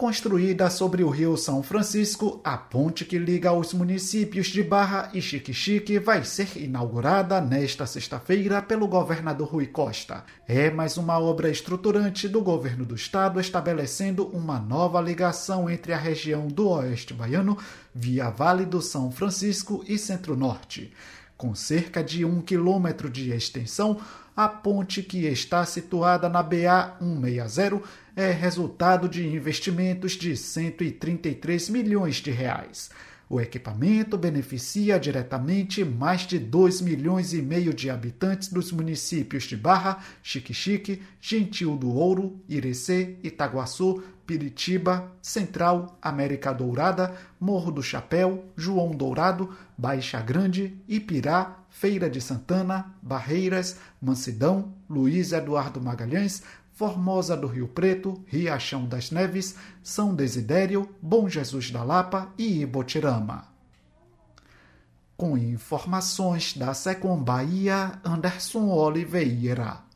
Construída sobre o rio São Francisco, a ponte que liga os municípios de Barra e Xique-Xique vai ser inaugurada nesta sexta-feira pelo governador Rui Costa. É mais uma obra estruturante do governo do estado estabelecendo uma nova ligação entre a região do Oeste Baiano via Vale do São Francisco e Centro-Norte. Com cerca de um quilômetro de extensão, a ponte que está situada na BA 160 é resultado de investimentos de 133 milhões de reais. O equipamento beneficia diretamente mais de 2 milhões e meio de habitantes dos municípios de Barra, Xique-Xique, Gentil do Ouro, Irecê, Itaguaçu, Piritiba, Central, América Dourada, Morro do Chapéu, João Dourado, Baixa Grande, Ipirá, Feira de Santana, Barreiras, Mansidão, Luiz Eduardo Magalhães, Formosa do Rio Preto, Riachão das Neves, São Desidério, Bom Jesus da Lapa e Ibotirama. Com informações da Secom Bahia, Anderson Oliveira.